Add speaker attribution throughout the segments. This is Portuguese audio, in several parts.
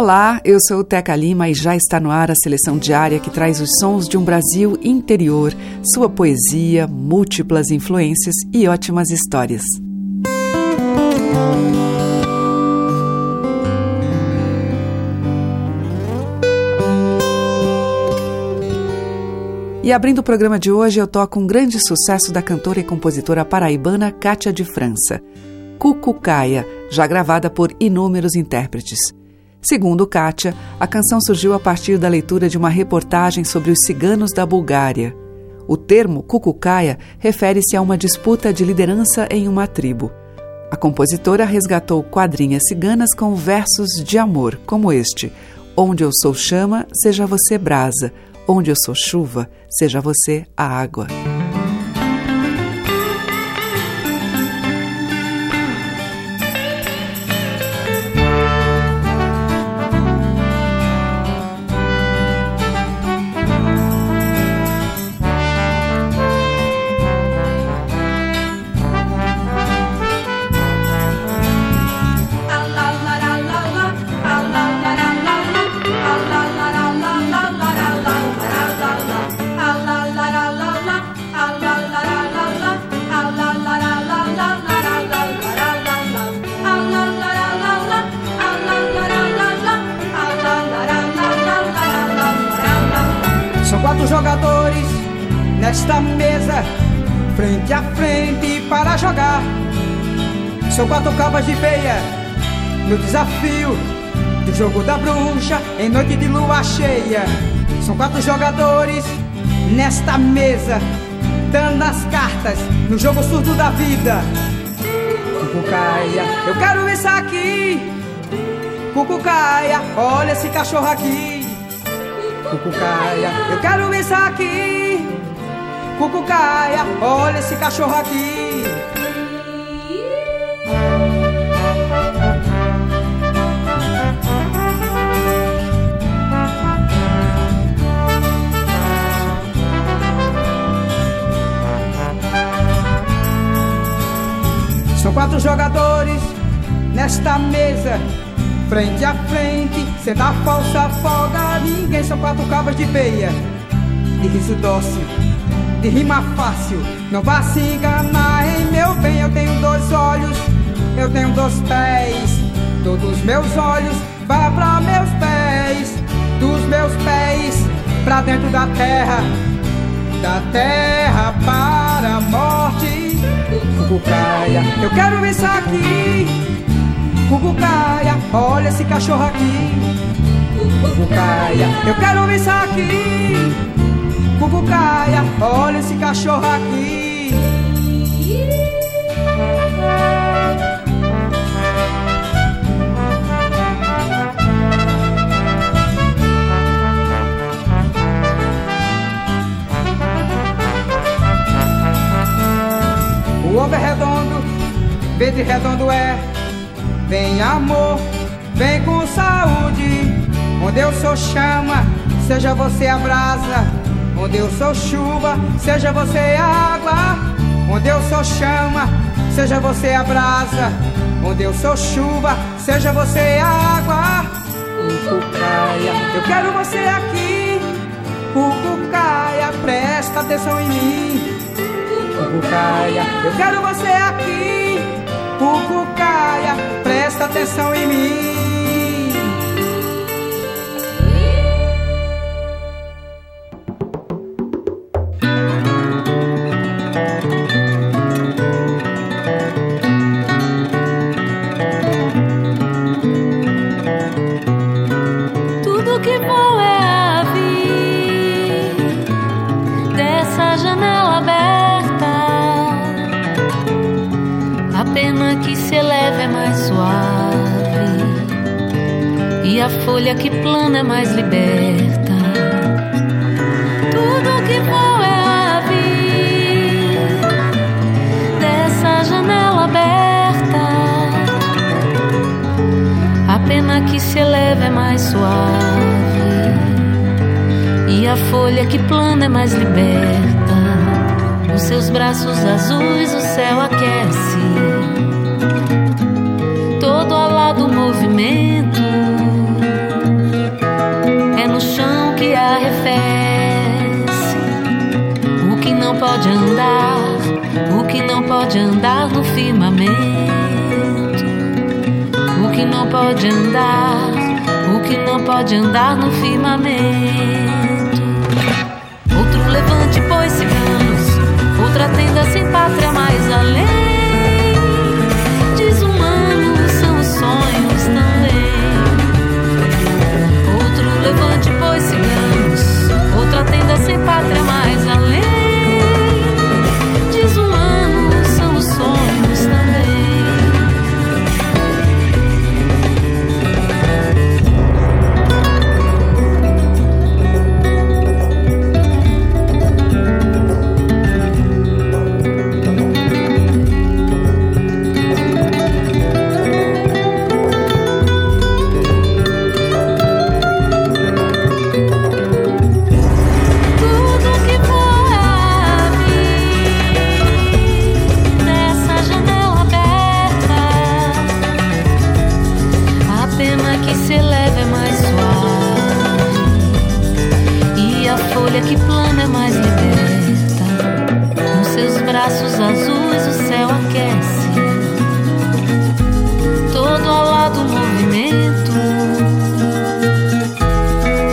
Speaker 1: Olá, eu sou Teca Lima e já está no ar a seleção diária que traz os sons de um Brasil interior, sua poesia, múltiplas influências e ótimas histórias. E abrindo o programa de hoje, eu toco um grande sucesso da cantora e compositora paraibana Cátia de França, Cucucaia, já gravada por inúmeros intérpretes. Segundo Kátia, a canção surgiu a partir da leitura de uma reportagem sobre os ciganos da Bulgária. O termo cucucaia refere-se a uma disputa de liderança em uma tribo. A compositora resgatou quadrinhas ciganas com versos de amor, como este: Onde eu sou chama, seja você brasa. Onde eu sou chuva, seja você a água.
Speaker 2: Nesta mesa, frente a frente para jogar. São quatro cabas de peia no desafio do jogo da bruxa em noite de lua cheia. São quatro jogadores nesta mesa, dando as cartas no jogo surdo da vida. Cucucaia, eu quero isso aqui. Cucucaia, olha esse cachorro aqui. Cucucaia, eu quero isso aqui. Cucucaia, olha esse cachorro aqui. São quatro jogadores nesta mesa, frente a frente, sem dar falsa folga. Ninguém são quatro cabas de peia, de riso dócil, de rima fácil. Não vá se enganar, em meu bem. Eu tenho dois olhos, eu tenho dois pés. Todos meus olhos vá pra meus pés, dos meus pés pra dentro da terra, da terra para a morte. Cucucaia, eu quero isso aqui. Cucucaia, olha esse cachorro aqui. Cucucaia, eu quero isso aqui. Cucucaia, olha esse cachorro aqui. O ovo é redondo, verde redondo é. Vem amor, vem com saúde. Onde eu sou chama, seja você a brasa. Onde eu sou chuva, seja você água. Onde eu sou chama, seja você a brasa. Onde eu sou chuva, seja você água. Cucucaia, eu quero você aqui. Cucucaia, presta atenção em mim. Cucucaia, eu quero você aqui. Cucucaia, presta atenção em mim.
Speaker 3: É no chão que arrefece. O que não pode andar, o que não pode andar no firmamento. O que não pode andar, o que não pode andar no firmamento. Outro levante, pois ciganos, outra tenda sem pátria mais além. Outra tenda sem pátria mais além. Azuis o céu aquece, todo ao lado movimento.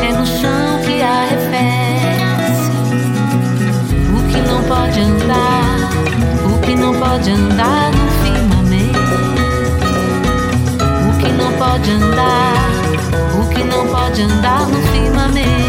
Speaker 3: É no chão que arrefece. O que não pode andar O que não pode andar no firmamento. O que não pode andar O que não pode andar no firmamento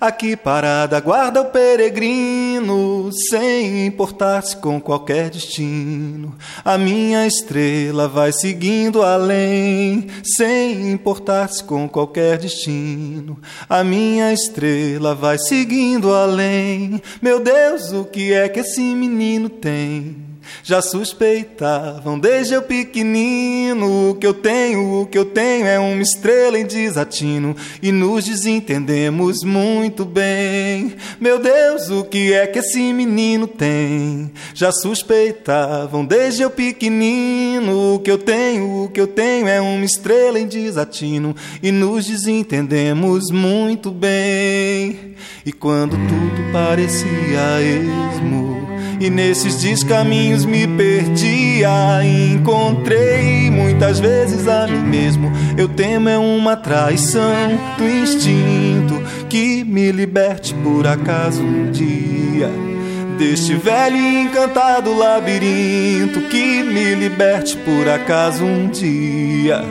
Speaker 4: Aqui parada guarda o peregrino, sem importar-se com qualquer destino. A minha estrela vai seguindo além, sem importar-se com qualquer destino. A minha estrela vai seguindo além. Meu Deus, o que é que esse menino tem? Já suspeitavam desde eu pequenino. O que eu tenho, o que eu tenho é uma estrela em desatino. E nos desentendemos muito bem. Meu Deus, o que é que esse menino tem? Já suspeitavam desde eu pequenino. O que eu tenho, o que eu tenho é uma estrela em desatino. E nos desentendemos muito bem. E quando tudo parecia esmo. E nesses descaminhos me perdia. Encontrei muitas vezes a mim mesmo. Eu temo é uma traição do instinto que me liberte por acaso um dia. Deste velho e encantado labirinto que me liberte por acaso um dia.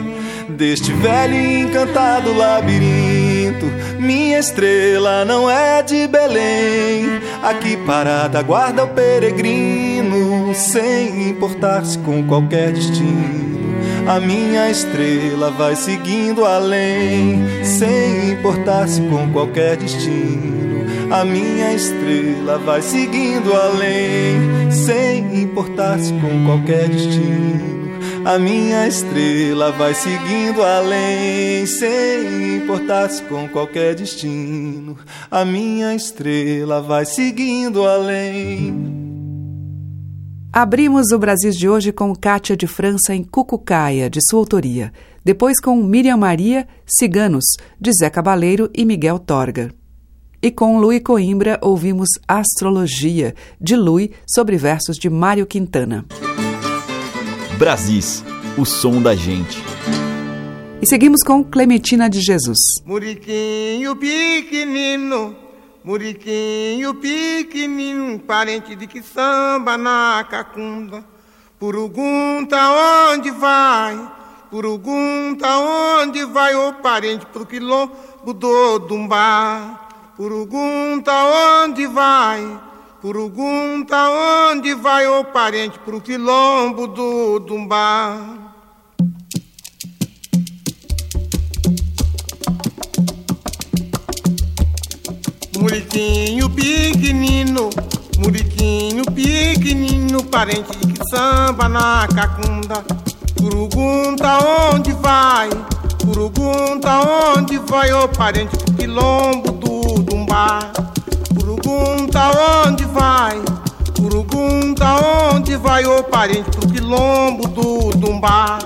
Speaker 4: Deste velho e encantado labirinto, minha estrela não é de Belém. Aqui parada guarda o peregrino, sem importar-se com qualquer destino. A minha estrela vai seguindo além, sem importar-se com qualquer destino. A minha estrela vai seguindo além, sem importar-se com qualquer destino. A minha estrela vai seguindo além, sem importar-se com qualquer destino. A minha estrela vai seguindo além.
Speaker 1: Abrimos o Brasil de hoje com Cátia de França em Cucucaia, de sua autoria. Depois com Miriam Maria, Ciganos, de Zé Cabaleiro e Miguel Torga. E com Lui Coimbra ouvimos Astrologia, de Lui, sobre versos de Mário Quintana.
Speaker 5: Brasis, o som da gente.
Speaker 1: E seguimos com Clementina de Jesus.
Speaker 6: Muriquinho pequenino Muriquinho pequenino, parente de que samba na cacunda. Purugunta onde vai? Purugunta onde vai o parente pro quilombo do Dumbá? Purugunta onde vai? Purugunta onde vai o parente pro quilombo do Dumbá? Muriquinho pequenino, muriquinho pequenino, parente que samba na cacunda. Curugunta onde vai? Curugunta onde vai, ô parente do quilombo do Dumbá? Curugunta onde vai? Curugunta onde vai, ô parente do quilombo do Dumbá?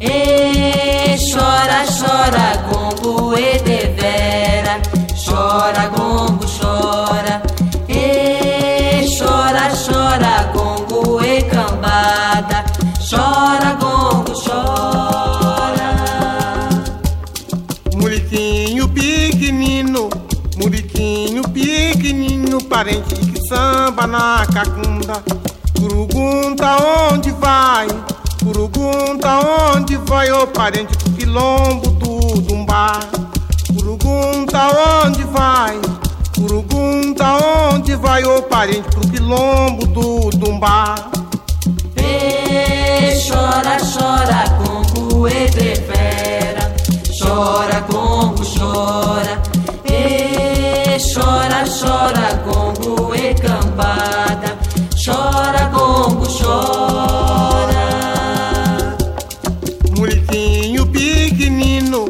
Speaker 7: E chora, chora, gongo e devera chora, gongo, chora. E chora, chora, gongo e cambada. Chora, gongo,
Speaker 6: samba na cacunda. Curugunta onde vai? Curugunta onde vai, ô parente do quilombo do Dumbá? Curugunta onde vai? Curugunta onde vai o parente pro quilombo do Dumbá?
Speaker 7: E chora, chora, Congo e prefera. Chora, Congo, chora. Chora, chora, Congo e cambada. Chora, Congo, chora.
Speaker 6: Muriquinho pequenino,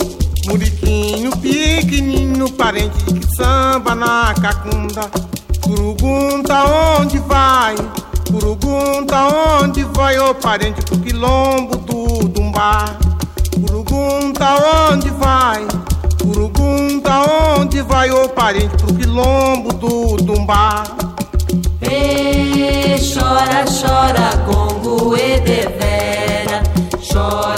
Speaker 6: muriquinho pequenino, parente que samba na cacunda. Curugunta onde vai? Curugunta onde vai, ô parente do quilombo do Dumbá? Curugunta onde vai? Curugunta onde vai, ô parente do quilombo do Dumbá?
Speaker 7: E chora, chora, Congo e devera. Chora,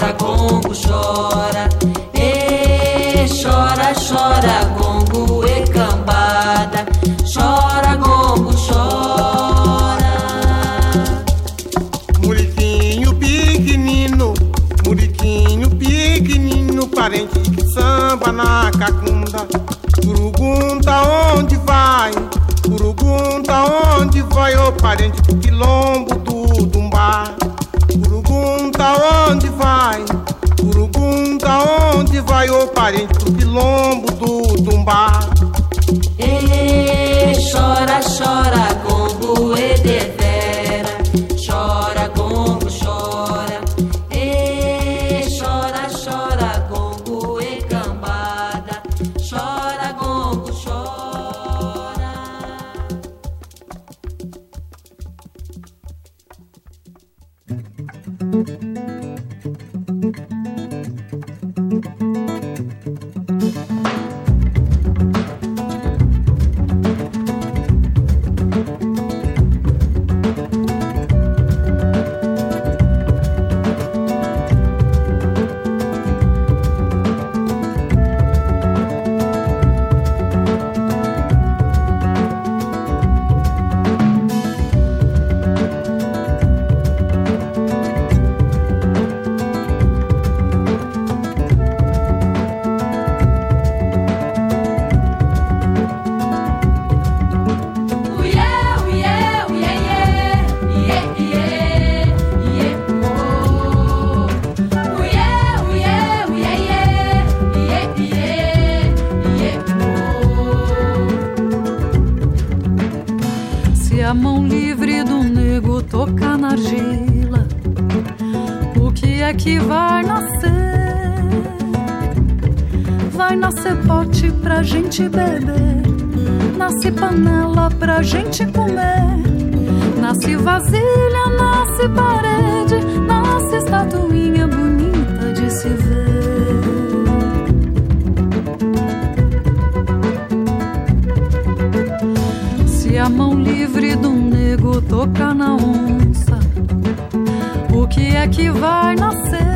Speaker 6: parente do quilombo do Dumbá? Curugunta onde vai? Curugunta onde vai, ô parente do quilombo do Dumbá?
Speaker 8: Tocar na argila, o que é que vai nascer? Vai nascer pote pra gente beber, nasce panela pra gente comer,
Speaker 7: Nasce vasilha, nasce parede, nasce estatuinha bonita de se ver. Se a mão livre do nego tocar na onça, o que é que vai nascer?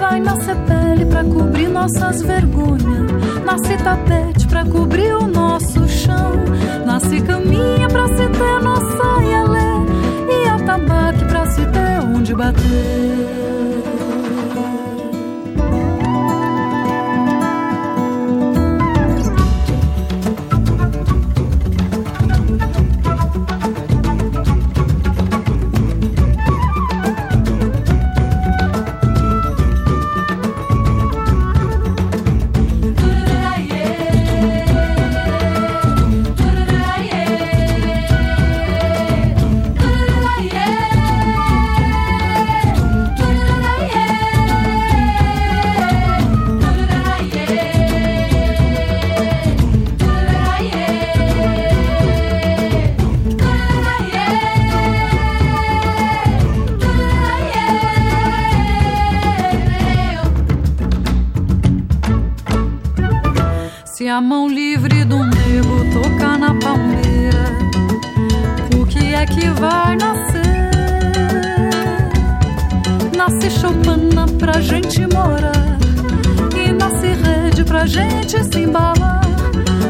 Speaker 7: Vai nascer pele pra cobrir nossas vergonhas, nasce tapete pra cobrir o nosso chão, nasce caminha pra se ter nossa ialé e atabaque pra se ter onde bater. Se a mão livre do nego tocar na palmeira, o que é que vai nascer? Nasce choupana pra gente morar, e nasce rede pra gente se embalar.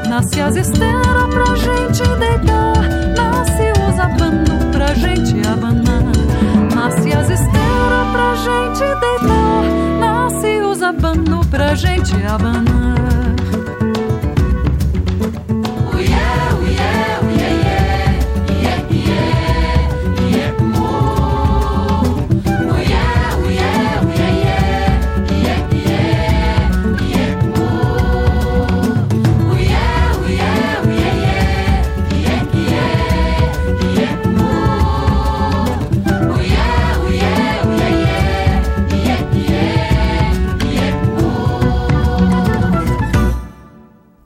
Speaker 7: Nasce as esteiras pra gente deitar, nasce os abano pra gente abanar. Nasce as esteiras pra gente deitar, nasce os abano pra gente abanar.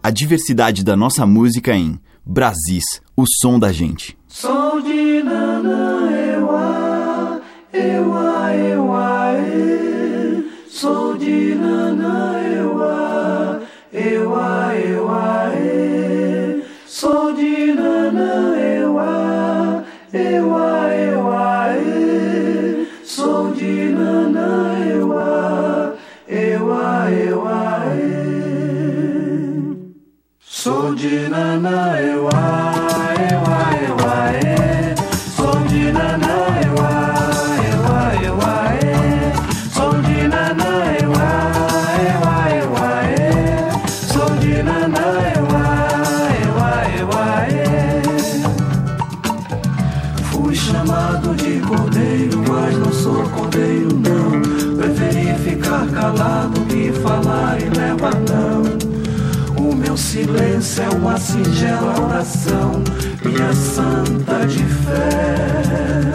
Speaker 5: A diversidade da nossa música em Brasis, o som da gente.
Speaker 9: Sou de eua, e. Sou de Nana, cordeiro, não. Preferi ficar calado que falar e levar não. O meu silêncio é uma singela oração, minha santa de fé.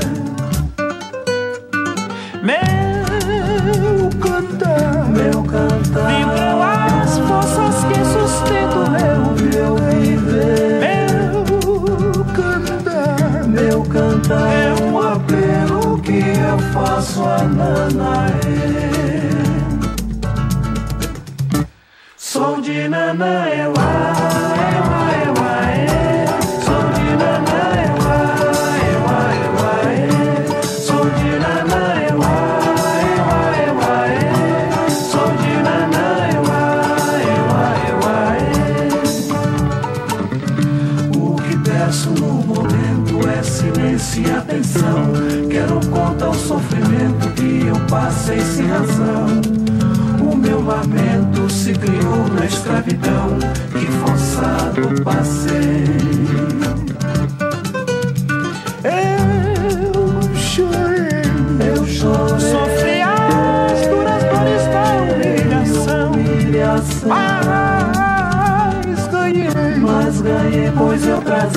Speaker 9: Meu cantar, meu cantar, vibram as forças que sustentam meu, meu viver. Meu cantar, meu cantar faço a Nanaê. Sou de Nana, eua, na escravidão que forçado passei. Eu chorei, eu chorei, sofri as duras dores da humilhação, humilhação. Mas ganhei, mas ganhei, pois eu trazia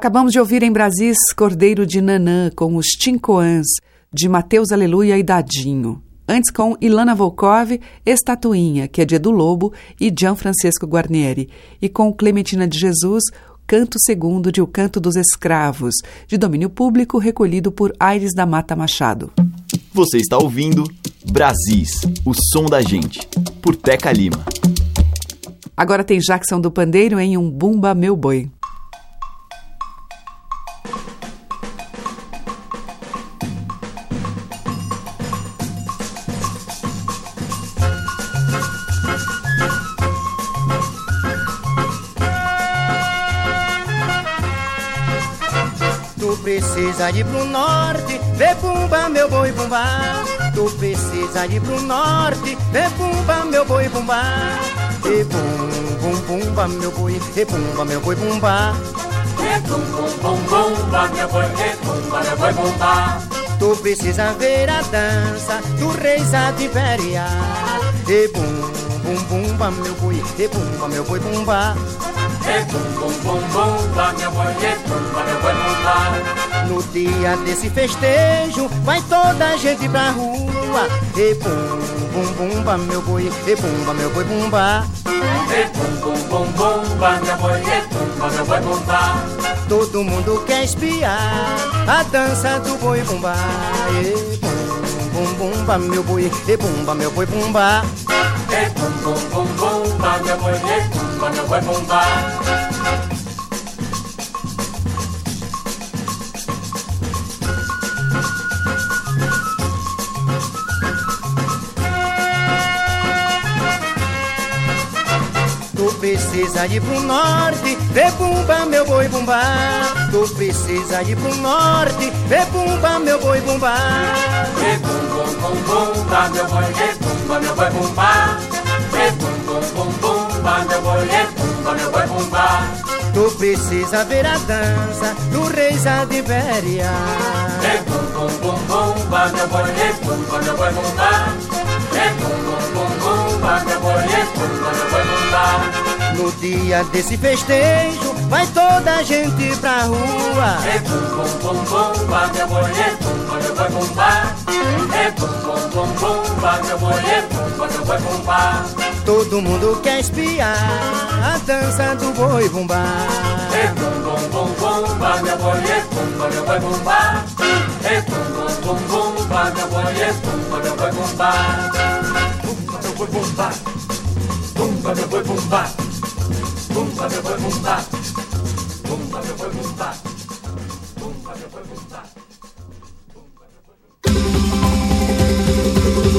Speaker 1: Acabamos de ouvir em Brasis Cordeiro de Nanã com os Tincoãs, de Mateus Aleluia e Dadinho. Antes com Ilana Volkov, Estatuinha, que é de Edu Lobo e Gian Francesco Guarnieri. E com Clementina de Jesus, Canto Segundo de O Canto dos Escravos, de domínio público, recolhido por Aires da Mata Machado.
Speaker 5: Você está ouvindo Brasis, o som da gente, por Teca Lima.
Speaker 1: Agora tem Jackson do Pandeiro em Um Bumba Meu Boi.
Speaker 10: Precisa ir pro norte, vê pumba meu boi pumba. Tu precisa ir pro norte, vê pumba meu boi pumba. E pum pum pumba meu boi, e pumba meu boi pumba.
Speaker 11: E pum pum pum pumba meu boi, e pumba meu boi pumba.
Speaker 10: Tu precisa ver a dança do rei Sativeria. E pum pum pumba meu boi, e pumba meu boi pumba.
Speaker 11: E pum pum pum pumba meu boi, e pumba meu boi pumba.
Speaker 10: No dia desse festejo, vai toda a gente pra rua. E pum, pum, pumba, meu boi, e pumba, meu boi, pumba.
Speaker 11: E pum pum pum pumba meu boi, e pumba meu boi pumba.
Speaker 10: Todo mundo quer espiar a dança do boi, pumba. E pum, pum, pumba, meu boi, e pumba, meu boi, pumba.
Speaker 11: E pum pum pum pumba meu boi, e pumba meu boi pumba.
Speaker 10: Tu precisa ir pro norte, vê pumba, meu boi, pumba. Tu precisa ir pro norte, vê pumba, meu boi, pumba.
Speaker 11: Pum pum pum pumba meu boi, e pumba meu boi pumba.
Speaker 10: Tu precisa ver a dança do rei Sadiveria.
Speaker 11: E pum pum pum pumba meu boi, e pumba meu boi pumba. E pum pum pum pumba meu boi, e pumba meu boi pumba.
Speaker 10: No dia desse festejo, vai toda a gente pra rua.
Speaker 11: E pum pum pum pumba meu boi, e pumba pumba. E pum pum pum pumba meu boi, e pumba meu boi pumba.
Speaker 10: Todo mundo quer espiar a dança do boi bumbá.
Speaker 11: E pum pum pum pumba meu boi, e pumba meu boi pumba. E pum pum pum pumba meu boi, e pumba meu boi pumba. Pumba meu boi pumba. Pumba meu boi pumba. Pumba meu boi pumba. Pumba meu boi pumba.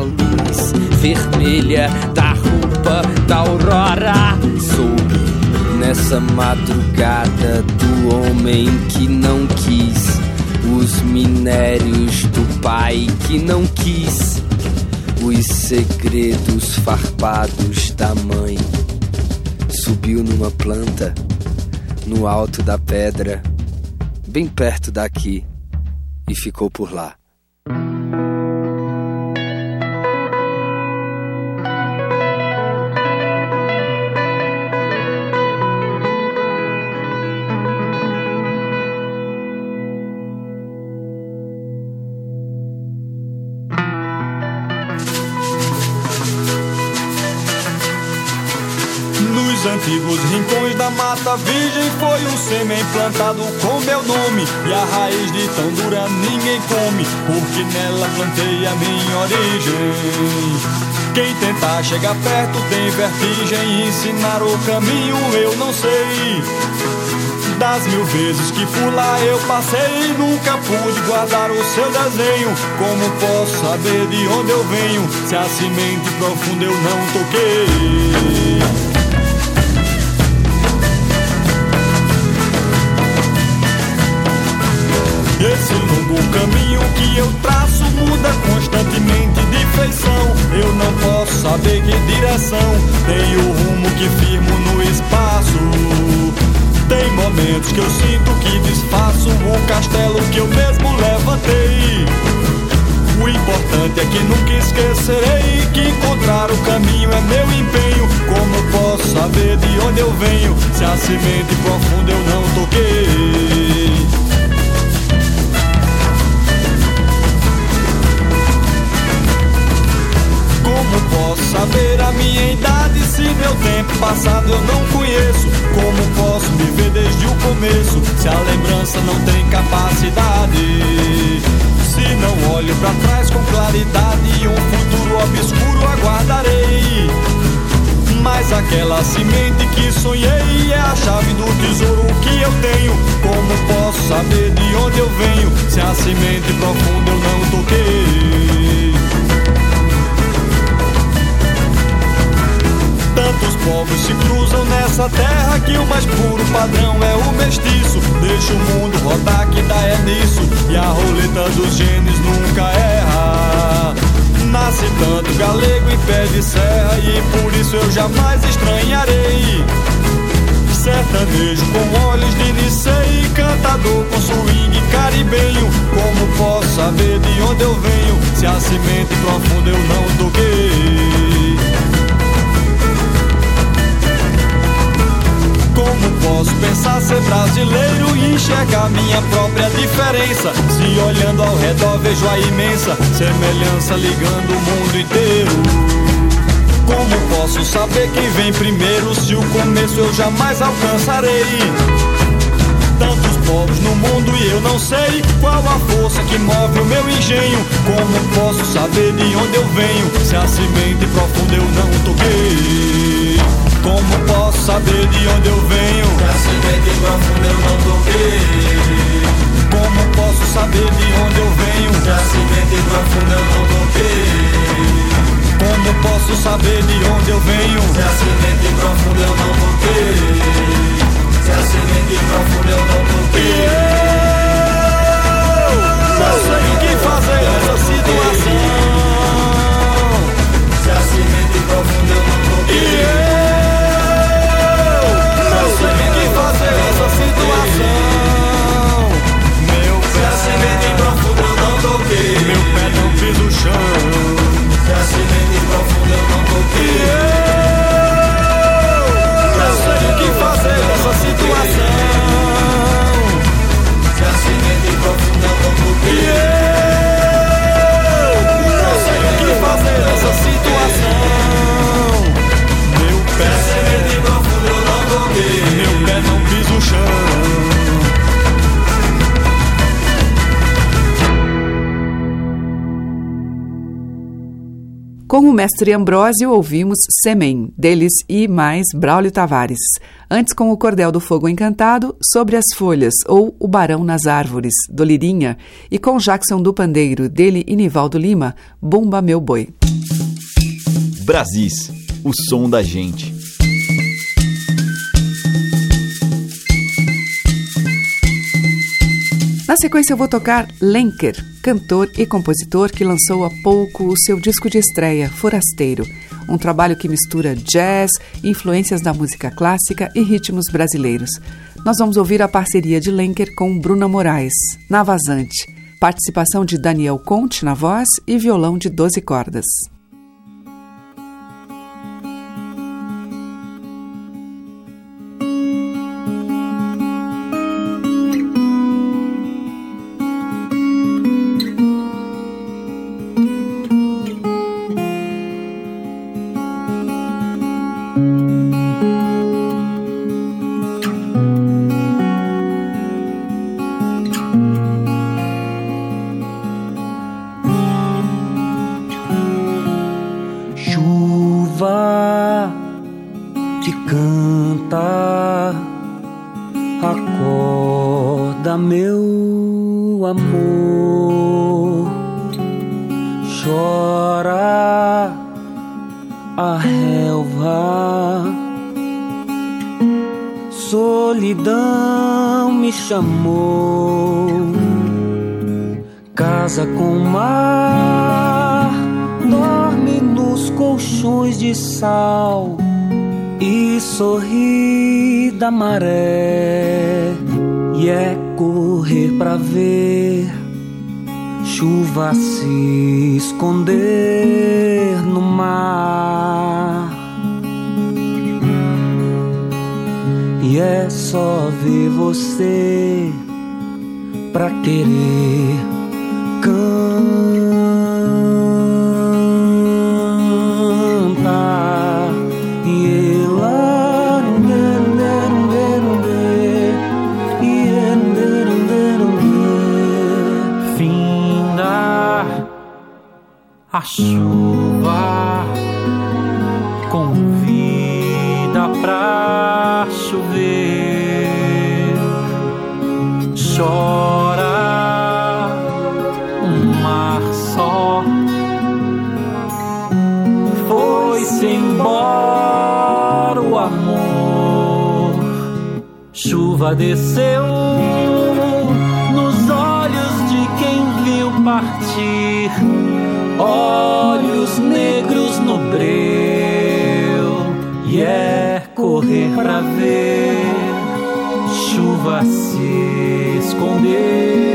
Speaker 12: a luz
Speaker 11: vermelha da roupa da aurora. Soube nessa madrugada do homem que não quis os minérios do pai que não quis os segredos farpados da mãe. Subiu numa planta, no alto da pedra, bem perto daqui, e ficou por lá.
Speaker 13: Mata virgem foi um sêmen plantado com meu nome. E a raiz de tão dura ninguém come Porque nela plantei a minha origem. Quem tentar chegar perto tem vertigem Ensinar o caminho eu não sei. Das mil vezes que por lá eu passei Nunca pude guardar o seu desenho. Como posso saber de onde eu venho? Se a semente profunda eu não toquei Longo caminho que eu traço muda constantemente de feição. Eu não posso saber que direção tem o rumo que firmo no espaço. Tem momentos que eu sinto que desfaço o castelo que eu mesmo levantei. O importante é que nunca esquecerei que encontrar o caminho é meu empenho. Como posso saber de onde eu venho se a semente profunda eu não toquei? Minha idade se meu tempo passado eu não conheço? Como posso me ver desde o começo se a lembrança não tem capacidade? Se não olho pra trás com claridade, um futuro obscuro aguardarei. Mas aquela semente que sonhei é a chave do tesouro que eu tenho. Como posso saber de onde eu venho se a semente profunda eu não toquei? Tantos povos se cruzam nessa terra que o mais puro padrão é o mestiço. Deixa o mundo rodar que dá é nisso e a roleta dos genes nunca erra. Nasce tanto galego em pé de serra e por isso eu jamais estranharei. Sertanejo com olhos de Nicei, cantador com swing caribenho. Como posso saber de onde eu venho se a semente profunda eu não toquei? Posso pensar ser brasileiro e enxergar minha própria diferença? Se olhando ao redor vejo a imensa semelhança ligando o mundo inteiro. Como posso saber quem vem primeiro se o começo eu jamais alcançarei? Tantos povos no mundo e eu não sei qual a força que move o meu engenho. Como posso saber de onde eu venho se a semente profunda eu não toquei? Como posso saber de onde eu venho? Se a semente profunda eu não toquei. Como posso saber de onde eu venho? Se a semente profunda eu não toquei. Como posso saber de onde eu venho? Se a semente profunda eu não toquei. Se a semente profunda eu não toquei. Eu não sei o que fazer nessa situação. O
Speaker 1: mestre Ambrósio, ouvimos Semen, deles e mais Braulio Tavares. Antes, com o Cordel do Fogo Encantado, Sobre as Folhas, ou O Barão nas Árvores, do Lirinha, e com Jackson do Pandeiro, dele e Nivaldo Lima, Bumba Meu Boi.
Speaker 5: Brasis, o som da gente.
Speaker 1: Na sequência, eu vou tocar Lenker, cantor e compositor que lançou há pouco o seu disco de estreia, Forasteiro, um trabalho que mistura jazz, influências da música clássica e ritmos brasileiros. Nós vamos ouvir a parceria de Lenker com Bruna Moraes, na Vazante, participação de Daniel Conte na voz e violão de 12 cordas.
Speaker 14: A chuva convida pra chover, chora um mar só. Foi-se embora o amor, chuva desceu olhos negros no breu e é correr pra ver. Chuva se esconder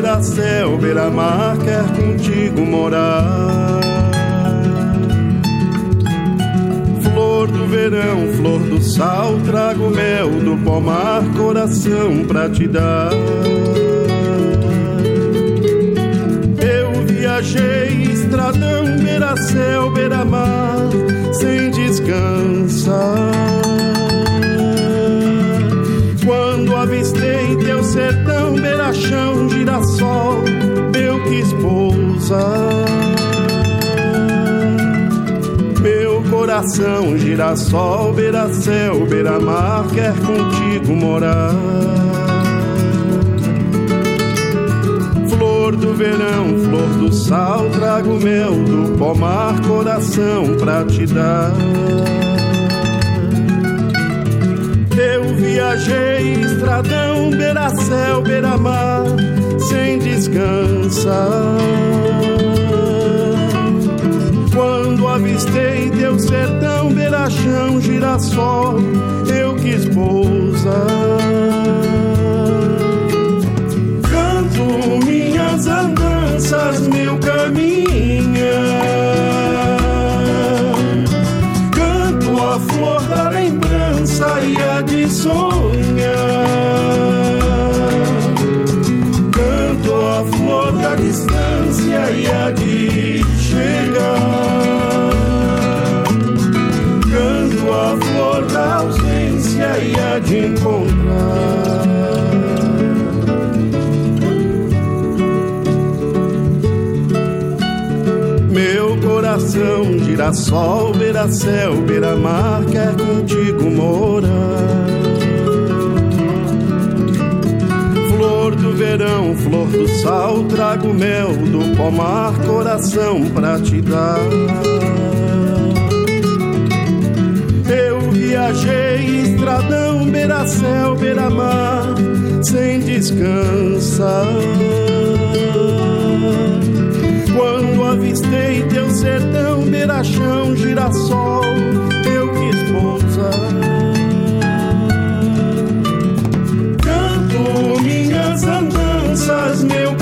Speaker 15: girassol, beira-céu, beira-mar, quer contigo morar. Flor do verão, flor do sal, trago mel do pomar, coração pra te dar. Eu viajei estradão, beira-céu, beira-mar, sem descansar beira-chão, girassol, eu quis pousar. Meu coração, girassol, beira-céu, beira-mar, quer contigo morar. Flor do verão, flor do sal, trago mel do pomar, coração pra te dar. Eu viajei estradão, beira-céu, beira-mar, sem descansar. Quando avistei teu sertão, beira-chão, girassol, eu quis pousar. Canto minhas andanças, meu caminhar flor da lembrança e a de sonhar. Distância e a de chegar. Canto a flor da ausência e a de encontrar. coração, girassol, beira-céu, beira-mar, quer contigo morar. Verão, flor do sal, trago mel do pomar, coração pra te dar. Eu viajei estradão, beira-céu, beira-mar, sem descansar quando avistei teu sertão, beira-chão, girassol, minhas andanças, meu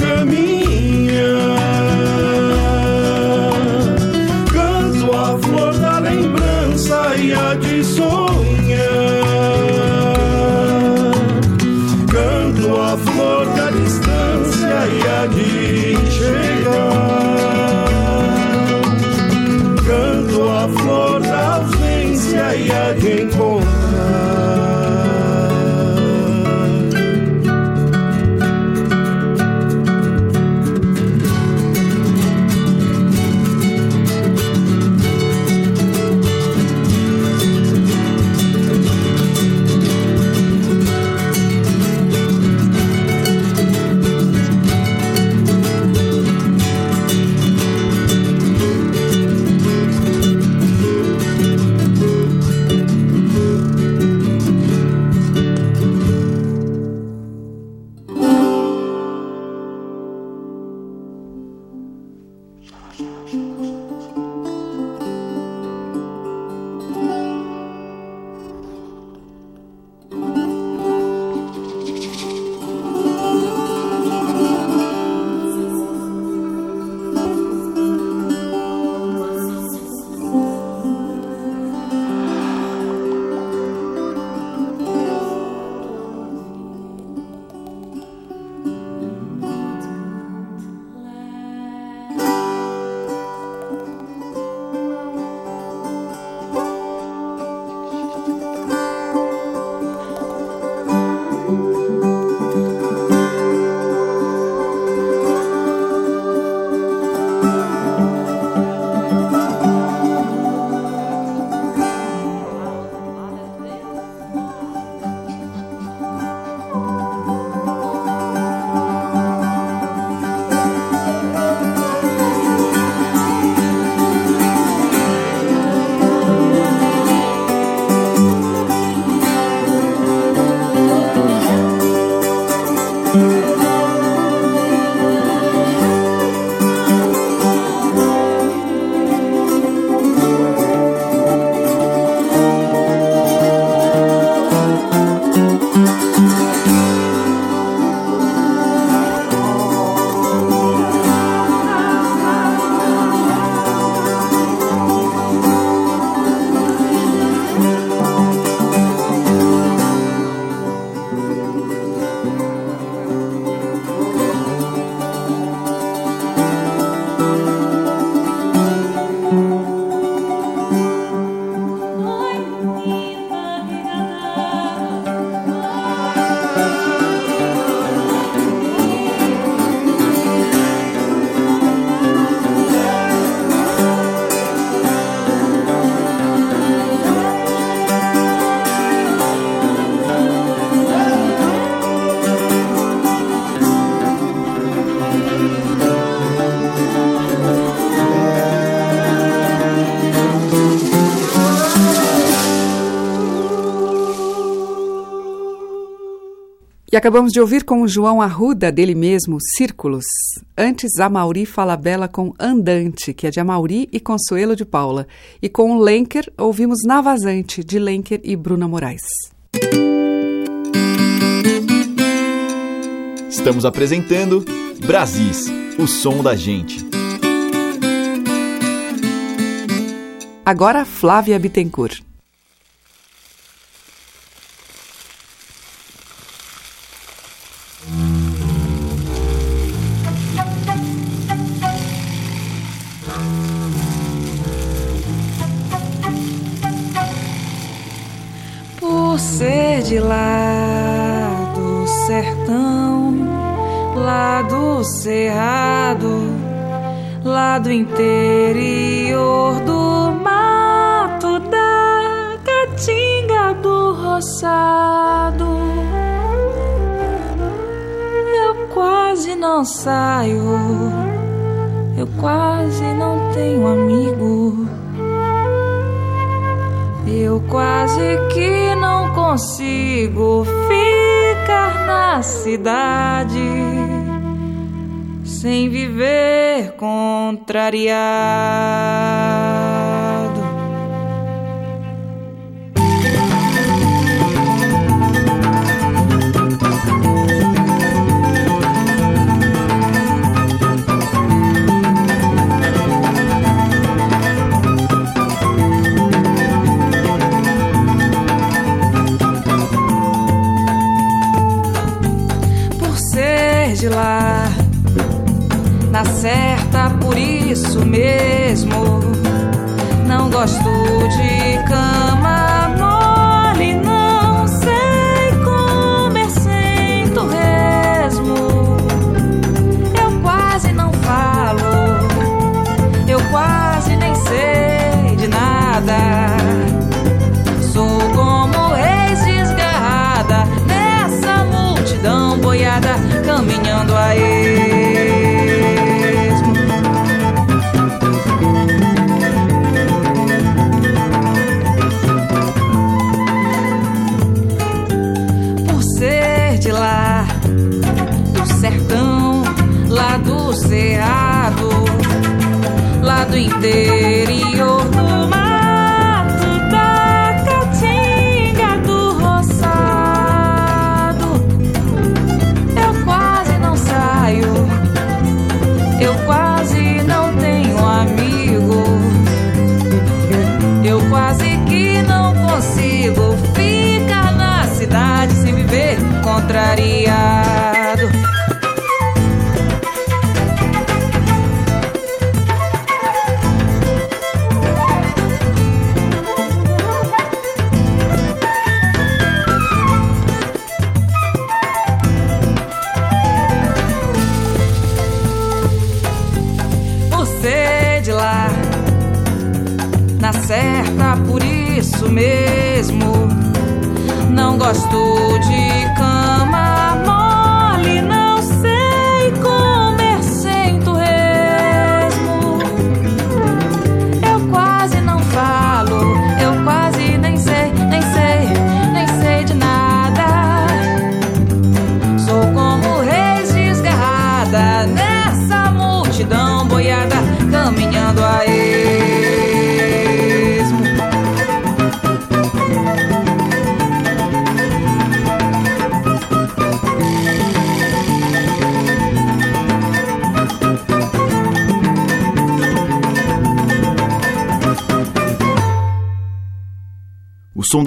Speaker 1: acabamos de ouvir com o João Arruda, dele mesmo, Círculos. Antes, a Mauri Falabella com Andante, que é de Amauri e Consuelo de Paula. E com o Lenker, ouvimos Na Vazante, de Lenker e Bruna Moraes.
Speaker 5: Estamos apresentando Brasis, o som da gente.
Speaker 1: Agora, Flávia Bittencourt.
Speaker 7: Ser de lá do sertão, lá do cerrado, lá do interior do mato da caatinga do roçado. Eu quase não saio, eu quase não tenho amigo. Eu quase que não consigo ficar na cidade sem viver contrariado.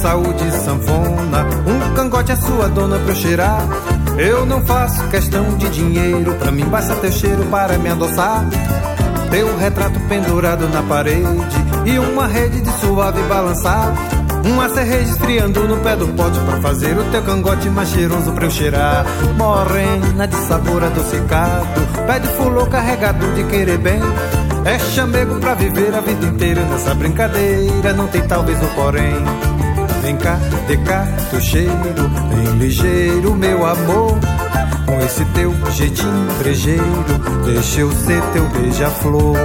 Speaker 16: Saúde sanfona, um cangote é sua dona pra eu cheirar. Eu não faço questão de dinheiro, pra mim basta teu cheiro para me adoçar. Teu retrato pendurado na parede e uma rede de suave balançar. Uma serreja esfriando no pé do pote pra fazer o teu cangote mais cheiroso pra eu cheirar. Morena de sabor adocicado, pé de fulô carregado de querer bem. É chamego pra viver a vida inteira nessa brincadeira, não tem talvez o porém. Vem cá, de cá, teu cheiro, bem ligeiro, meu amor. Com esse teu jeitinho brejeiro, deixa eu ser teu beija-flor.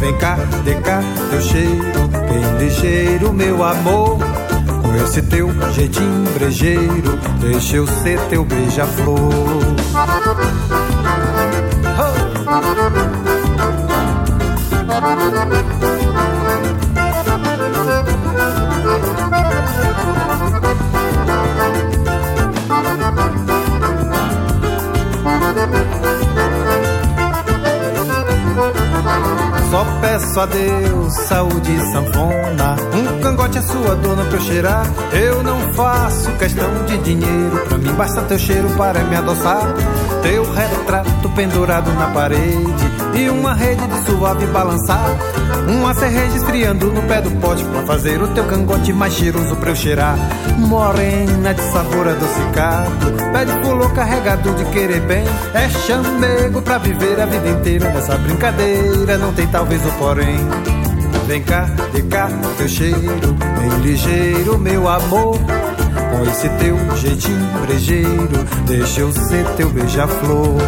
Speaker 16: Vem cá, de cá, teu cheiro, bem ligeiro, meu amor. Com esse teu jeitinho brejeiro, deixa eu ser teu beija-flor. Só peço a Deus saúde sanfona. Um cangote é sua dona pra eu cheirar. Eu não faço questão de dinheiro. Pra mim basta teu cheiro para me adoçar. Teu retrato pendurado na parede. E uma rede de suave balançar. Uma serreja esfriando no pé do pote. Pra fazer o teu cangote mais cheiroso pra eu cheirar. Morena de sabor adocicado. Pé de fulô carregado de querer bem. É chamego pra viver a vida inteira nessa brincadeira. Não tem talvez o porém. Vem cá, de cá, teu cheiro, bem ligeiro, meu amor. Com esse teu jeitinho brejeiro, deixa eu ser teu beija-flor.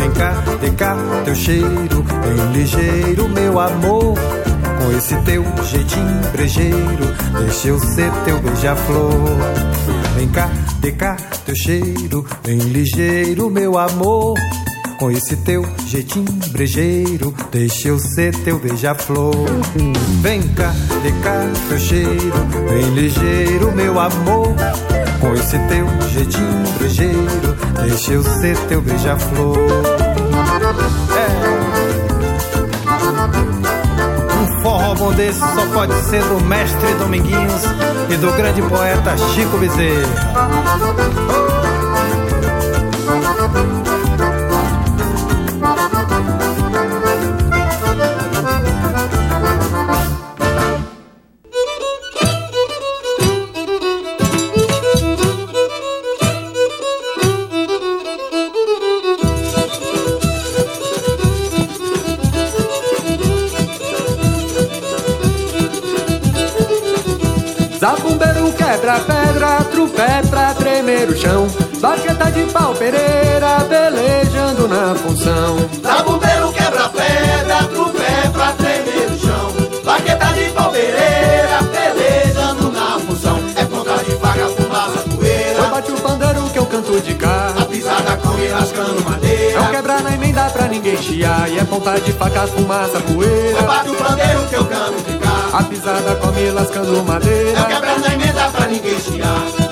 Speaker 16: Vem cá, de cá, teu cheiro, bem ligeiro, meu amor. Com esse teu jeitinho brejeiro, deixa eu ser teu beija-flor. Vem cá, de cá, teu cheiro, bem ligeiro, meu amor. Com esse teu jeitinho brejeiro, deixa eu ser teu beija-flor. Vem cá, de cá, teu cheiro, bem ligeiro, meu amor. Com esse teu jeitinho brejeiro, deixa eu ser teu beija-flor. É. Um forró bom desse só pode ser do mestre Dominguinhos e do grande poeta Chico Bezerra.
Speaker 17: Trupé pra tremer o chão. Baqueta de pau pereira, pelejando na função.
Speaker 18: Zabumbeiro quebra pedra, trupé pra tremer o chão. Baqueta de pau pereira, pelejando na função. É ponta de faca, fumaça, poeira.
Speaker 17: Eu bate o pandeiro que eu canto de cá.
Speaker 18: A pisada come rascando madeira.
Speaker 17: É o quebrar na emenda pra ninguém chiar. E é ponta de faca, fumaça, poeira.
Speaker 18: Eu bate o pandeiro que eu canto de cá.
Speaker 17: A pisada come lascando madeira.
Speaker 18: É o quebrar na emenda pra ninguém chiar.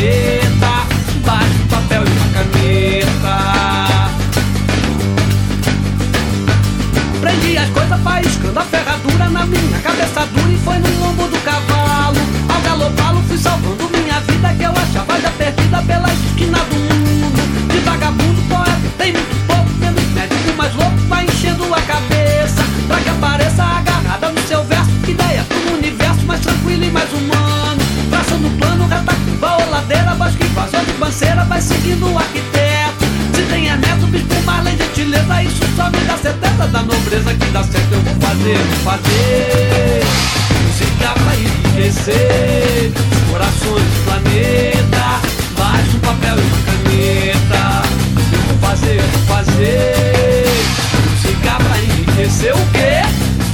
Speaker 14: Yeah. vai seguindo o arquiteto. Se tem é neto, bispo, além de gentileza, isso só me dá certeza da nobreza que dá certo. Eu vou fazer, vou fazer. Ficar pra enriquecer os corações do planeta. Mais um papel e uma caneta. Eu vou fazer, vou fazer. Ficar pra enriquecer o quê?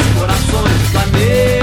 Speaker 14: Os corações do planeta.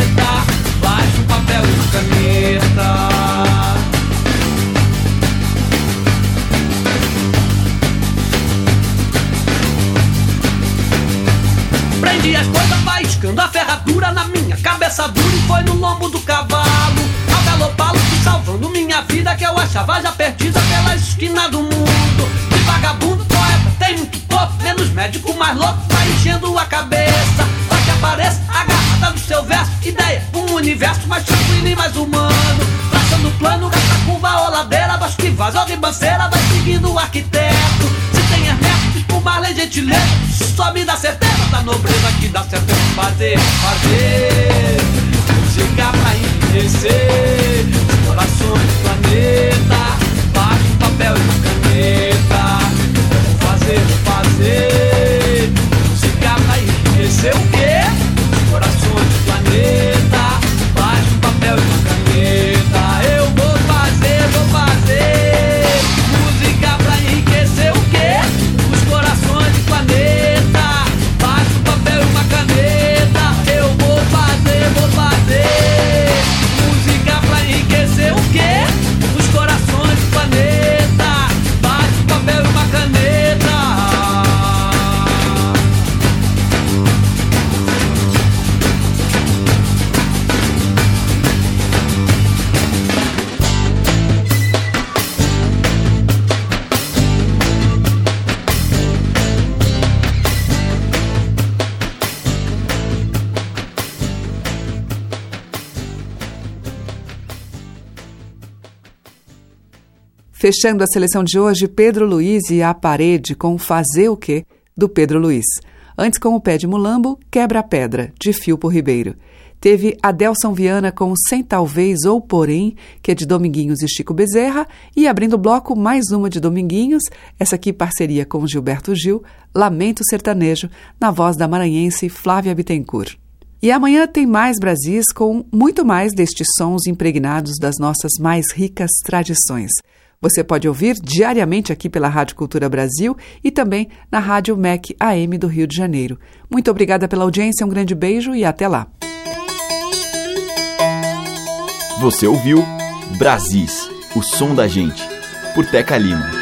Speaker 14: dura e foi no lombo do cavalo. Ao galopalo que salvando minha vida, que eu achava já perdida pela esquina do mundo. De vagabundo, poeta, tem muito pouco, menos médico, mais louco, tá enchendo a cabeça. Pra que apareça agarrada no seu verso, ideia, um universo mais tranquilo e mais humano. Traçando plano, gasta curva ou ladeira, abaixo que vaza ou ribanceira, vai seguindo o arquiteto. Se tem hermeto, espumar, lei gentileza, só me dá certeza da nobreza que dá certo é fazer, fazer. Chegar pra enriquecer os corações do planeta.
Speaker 1: Fechando a seleção de hoje, Pedro Luiz e a parede com Fazer o Quê, do Pedro Luiz. Antes, com o pé de mulambo, Quebra-Pedra, de Filpo Ribeiro. Teve Adelson Viana com Sem Talvez ou Porém, que é de Dominguinhos e Chico Bezerra. E abrindo o bloco, mais uma de Dominguinhos, essa aqui parceria com Gilberto Gil, Lamento Sertanejo, na voz da maranhense Flávia Bittencourt. E amanhã tem mais Brasis com muito mais destes sons impregnados das nossas mais ricas tradições. Você pode ouvir diariamente aqui pela Rádio Cultura Brasil e também na Rádio MEC AM do Rio de Janeiro. Muito obrigada pela audiência, um grande beijo e até lá.
Speaker 5: Você ouviu Brasis, o som da gente, por Teca Lima.